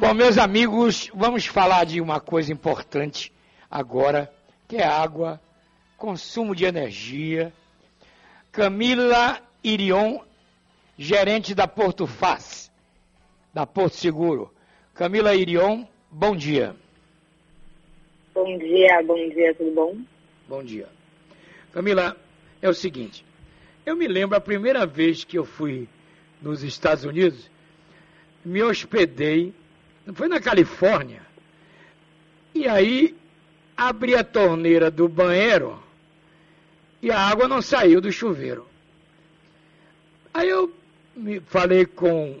Bom, meus amigos, vamos falar de uma coisa importante agora, que é água, consumo de energia. Camila Irion, gerente da Porto Faz, da Porto Seguro. Camila Irion, bom dia. Bom dia, bom dia, tudo bom? Bom dia. Camila, é o seguinte, eu me lembro a primeira vez que eu fui nos Estados Unidos, me hospedei foi na Califórnia. E aí abri a torneira do banheiro e a água não saiu do chuveiro. Aí eu falei com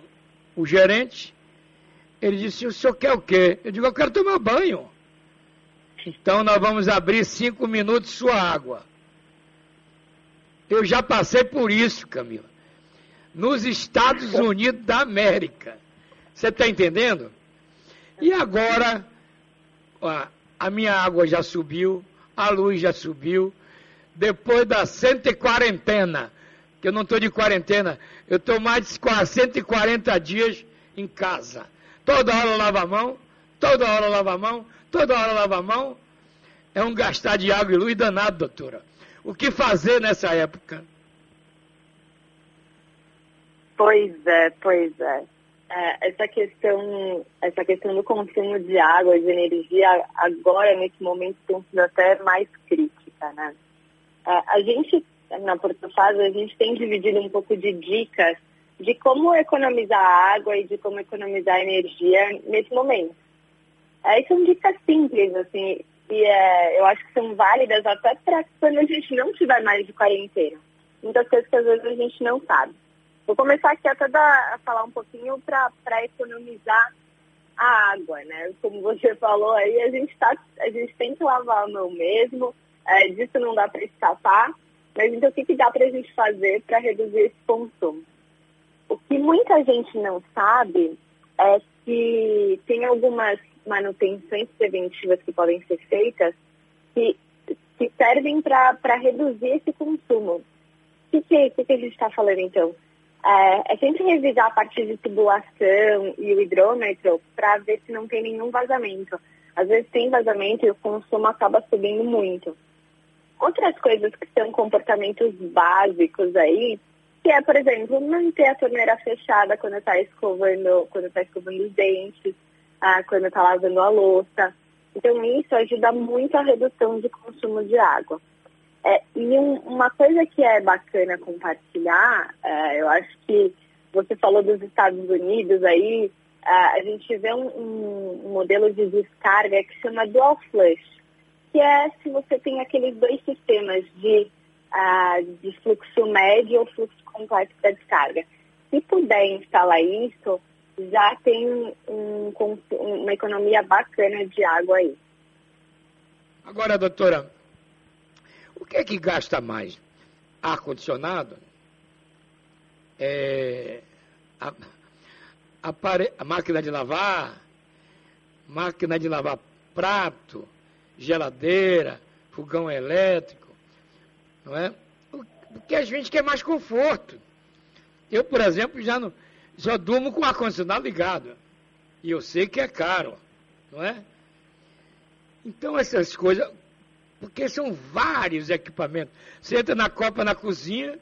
o gerente, ele disse, o senhor quer o quê? Eu digo, eu quero tomar banho. Então nós vamos abrir cinco minutos sua água. Eu já passei por isso, Camila. Nos Estados Unidos da América. Você está entendendo? E agora, a minha água já subiu, a luz já subiu. Depois da 140 quarentena, que eu não estou de quarentena, eu estou mais de 140 dias em casa. Toda hora eu lavo a mão, toda hora eu lavo a mão, toda hora eu lavo a mão. É um gastar de água e luz danado, doutora. O que fazer nessa época? Pois é, pois é. É, essa questão essa questão do consumo de água de energia agora nesse momento tem sido até mais crítica né? É, a gente na Portofaz a gente tem dividido um pouco de dicas de como economizar água e de como economizar energia nesse momento. É, são dicas simples assim e é, eu acho que são válidas até para quando a gente não tiver mais de quarentena. Muitas coisas que às vezes a gente não sabe Vou começar aqui até da, a falar um pouquinho para economizar a água, né? Como você falou aí, a gente, tá, a gente tem que lavar a mão mesmo, é, disso não dá para escapar, mas então o que, que dá para a gente fazer para reduzir esse consumo? O que muita gente não sabe é que tem algumas manutenções preventivas que podem ser feitas que, que servem para reduzir esse consumo. O que, que, que, que a gente está falando então? É, é, sempre revisar a parte de tubulação e o hidrômetro para ver se não tem nenhum vazamento. Às vezes tem vazamento e o consumo acaba subindo muito. Outras coisas que são comportamentos básicos aí, que é, por exemplo, manter a torneira fechada quando está escovando, quando está escovando os dentes, ah, quando está lavando a louça. Então isso ajuda muito a redução de consumo de água. É, e um, uma coisa que é bacana compartilhar, é, eu acho que você falou dos Estados Unidos aí, é, a gente vê um, um, modelo de descarga que chama dual flush, que é se você tem aqueles dois sistemas de, uh, de fluxo médio ou fluxo completo da descarga. Se puder instalar isso, já tem um, uma economia bacana de água aí. Agora, doutora, o que é que gasta mais? Ar-condicionado? É, a, a, a máquina de lavar? Máquina de lavar prato? Geladeira? Fogão elétrico? Não é? Porque a gente quer mais conforto. Eu, por exemplo, já não, só durmo com o ar-condicionado ligado. E eu sei que é caro, não é? Então, essas coisas, porque são vários equipamentos. Você entra na copa na cozinha,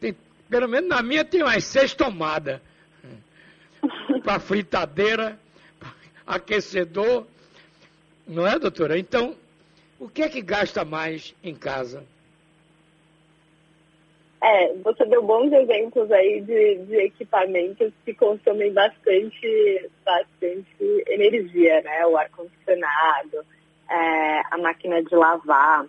tem, pelo menos na minha tem umas seis tomadas. para fritadeira, aquecedor. Não é, doutora? Então, o que é que gasta mais em casa? É, você deu bons exemplos aí de, de equipamentos que consomem bastante, bastante energia, né? O ar-condicionado, é, a máquina de lavar.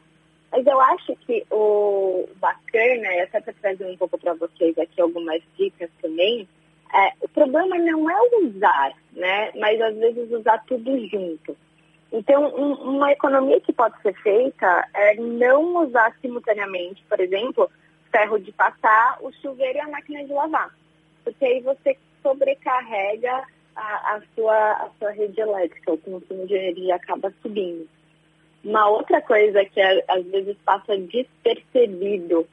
Mas eu acho que o bacana, e até para trazer um pouco para vocês aqui algumas dicas também, é, o problema não é usar, né? Mas às vezes usar tudo junto. Então, um, uma economia que pode ser feita é não usar simultaneamente, por exemplo, ferro de passar, o chuveiro e a máquina de lavar. Porque aí você sobrecarrega a, a, sua, a sua rede elétrica, o consumo de energia acaba subindo. Uma outra coisa que é, às vezes passa despercebido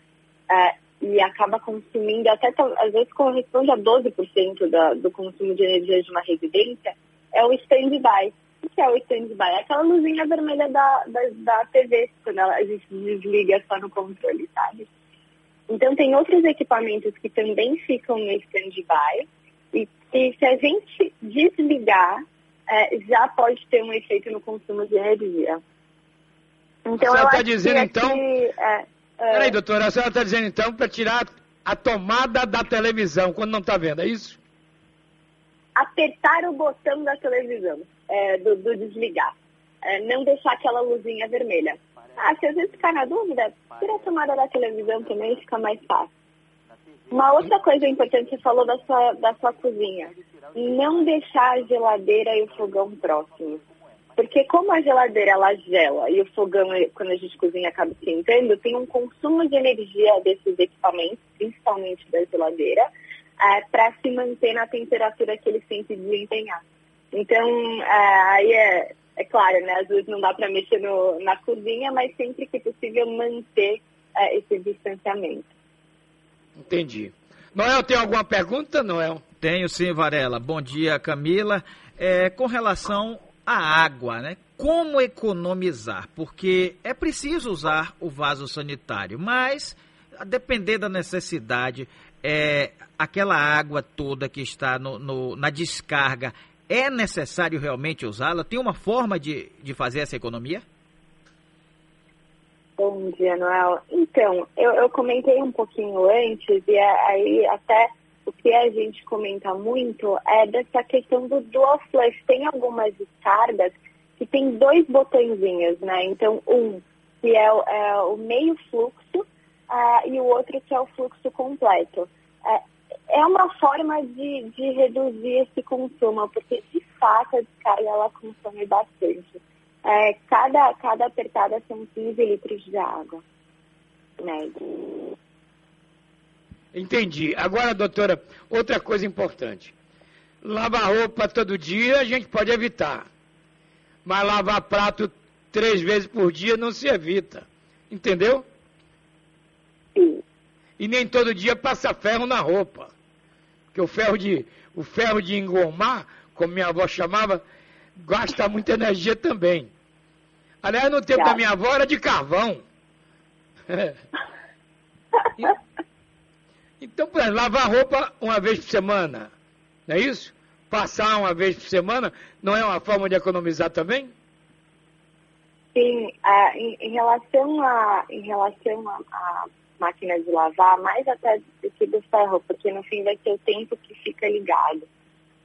é, e acaba consumindo, até às vezes corresponde a 12% da, do consumo de energia de uma residência, é o stand-by. O que é o stand-by? É aquela luzinha vermelha da, da, da TV, quando ela, a gente desliga só no controle, sabe? Então, tem outros equipamentos que também ficam no stand-by e que, se a gente desligar, é, já pode ter um efeito no consumo de energia. Então, a senhora está dizendo, então... é, é... Peraí, doutora, a senhora está dizendo, então, para tirar a tomada da televisão, quando não está vendo, é isso? Apertar o botão da televisão, é, do, do, desligar. É, não deixar aquela luzinha vermelha. Ah, se às vezes ficar na dúvida, tira a tomada da televisão também, fica mais fácil. Uma outra coisa importante, você falou da sua, da sua cozinha. Não deixar a geladeira e o fogão próximos. Porque como a geladeira ela gela e o fogão, quando a gente cozinha, acaba esquentando, tem um consumo de energia desses equipamentos, principalmente da geladeira, é, para se manter na temperatura que eles têm que desempenhar. Então, é, aí é, é claro, né? Às vezes não dá para mexer no, na cozinha, mas sempre que possível manter é, esse distanciamento. Entendi. Noel, tem alguma pergunta, Noel? Tenho sim, Varela. Bom dia, Camila. É, com relação a água, né? Como economizar? Porque é preciso usar o vaso sanitário, mas a depender da necessidade, é, aquela água toda que está no, no, na descarga, é necessário realmente usá-la? Tem uma forma de, de fazer essa economia? Bom dia, Noel. Então, eu, eu comentei um pouquinho antes, e é, aí até o que a gente comenta muito é dessa questão do dual flush. Tem algumas descargas que tem dois botõezinhos, né? Então, um que é, é o meio fluxo uh, e o outro que é o fluxo completo. Uh, é uma forma de, de reduzir esse consumo, porque de fato a descarga ela consome bastante. Uh, cada, cada apertada são 15 litros de água. Né? Entendi. Agora, doutora, outra coisa importante. Lavar roupa todo dia a gente pode evitar. Mas lavar prato três vezes por dia não se evita. Entendeu? Sim. E nem todo dia passa ferro na roupa. Porque o ferro de, o ferro de engomar, como minha avó chamava, gasta muita energia também. Aliás, no tempo da minha avó era de carvão. Então, por exemplo, lavar roupa uma vez por semana, não é isso? Passar uma vez por semana não é uma forma de economizar também? Sim, uh, em, em, relação a em relação a, a, máquina de lavar, mais até do que do ferro, porque no fim vai ser o tempo que fica ligado.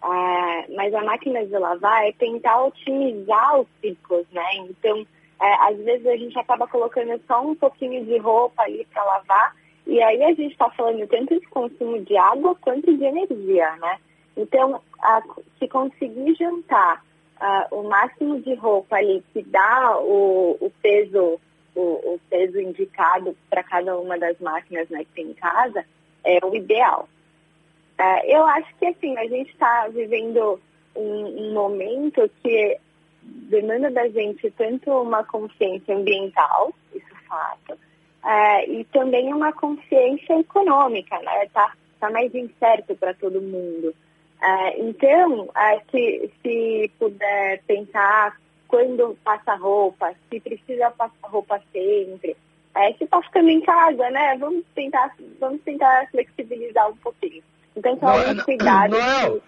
Uh, mas a máquina de lavar é tentar otimizar os ciclos, né? Então, uh, às vezes a gente acaba colocando só um pouquinho de roupa ali para lavar e aí a gente está falando tanto de consumo de água quanto de energia, né? Então, a, se conseguir juntar uh, o máximo de roupa ali que dá o, o peso o, o, peso indicado para cada uma das máquinas né, que tem em casa, é o ideal. Uh, eu acho que assim, a gente está vivendo um, um momento que demanda da gente tanto uma consciência ambiental, isso é fato, é, e também uma consciência econômica, né? Tá, tá mais incerto para todo mundo. É, então, é, se, se puder pensar quando passa roupa, se precisa passar roupa sempre, é, se está ficando em casa, né? Vamos tentar, vamos tentar flexibilizar um pouquinho. Então, são alguns cuidados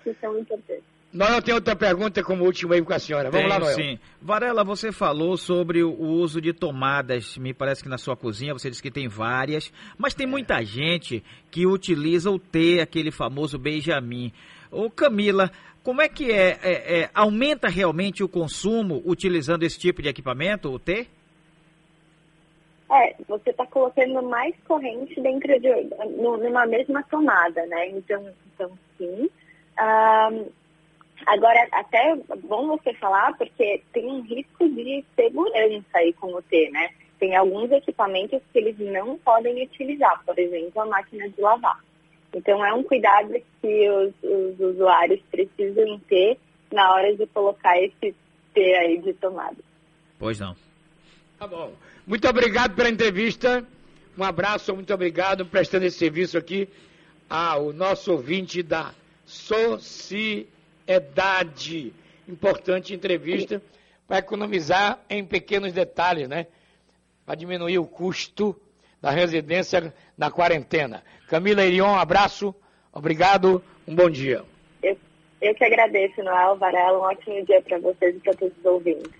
que, que são importantes. Noel tem outra pergunta como última aí com a senhora. Vamos Tenho, lá, Noel. Sim. Varela, você falou sobre o uso de tomadas. Me parece que na sua cozinha você disse que tem várias, mas tem muita gente que utiliza o T, aquele famoso Benjamin. Ô Camila, como é que é, é, é aumenta realmente o consumo utilizando esse tipo de equipamento, o T? É, você está colocando mais corrente dentro de numa mesma tomada, né? Então, então sim. Um, Agora, até bom você falar, porque tem um risco de segurança aí com o T, né? Tem alguns equipamentos que eles não podem utilizar, por exemplo, a máquina de lavar. Então, é um cuidado que os, os usuários precisam ter na hora de colocar esse T aí de tomada. Pois não. Tá bom. Muito obrigado pela entrevista. Um abraço, muito obrigado prestando esse serviço aqui ao nosso ouvinte da Sociedade. importante entrevista para economizar em pequenos detalhes, né? Para diminuir o custo da residência na quarentena. Camila Irion, um abraço, obrigado, um bom dia. Eu, eu que agradeço, Noel Varela, um ótimo dia para vocês e para todos os ouvintes.